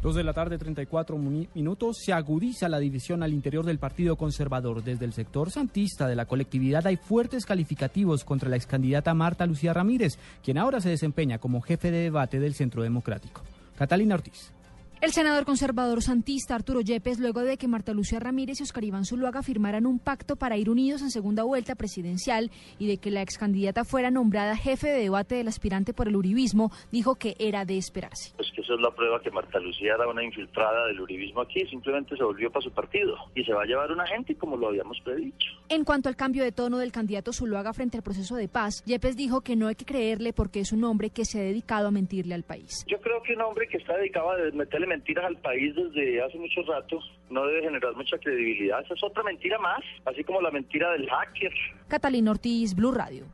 Dos de la tarde, 34 minutos. Se agudiza la división al interior del Partido Conservador. Desde el sector santista de la colectividad hay fuertes calificativos contra la excandidata Marta Lucía Ramírez, quien ahora se desempeña como jefe de debate del Centro Democrático. Catalina Ortiz. El senador conservador santista Arturo Yepes, luego de que Marta Lucía Ramírez y Oscar Iván Zuluaga firmaran un pacto para ir unidos en segunda vuelta presidencial y de que la excandidata fuera nombrada jefe de debate del aspirante por el uribismo, dijo que era de esperarse. Pues que eso es la prueba que Marta Lucía era una infiltrada del uribismo aquí, simplemente se volvió para su partido y se va a llevar una gente como lo habíamos predicho. En cuanto al cambio de tono del candidato Zuluaga frente al proceso de paz, Yepes dijo que no hay que creerle porque es un hombre que se ha dedicado a mentirle al país. Yo creo que un hombre que está dedicado a meterle mentiras al país desde hace mucho rato no debe generar mucha credibilidad. Esa es otra mentira más, así como la mentira del hacker. Catalina Ortiz, Blue Radio.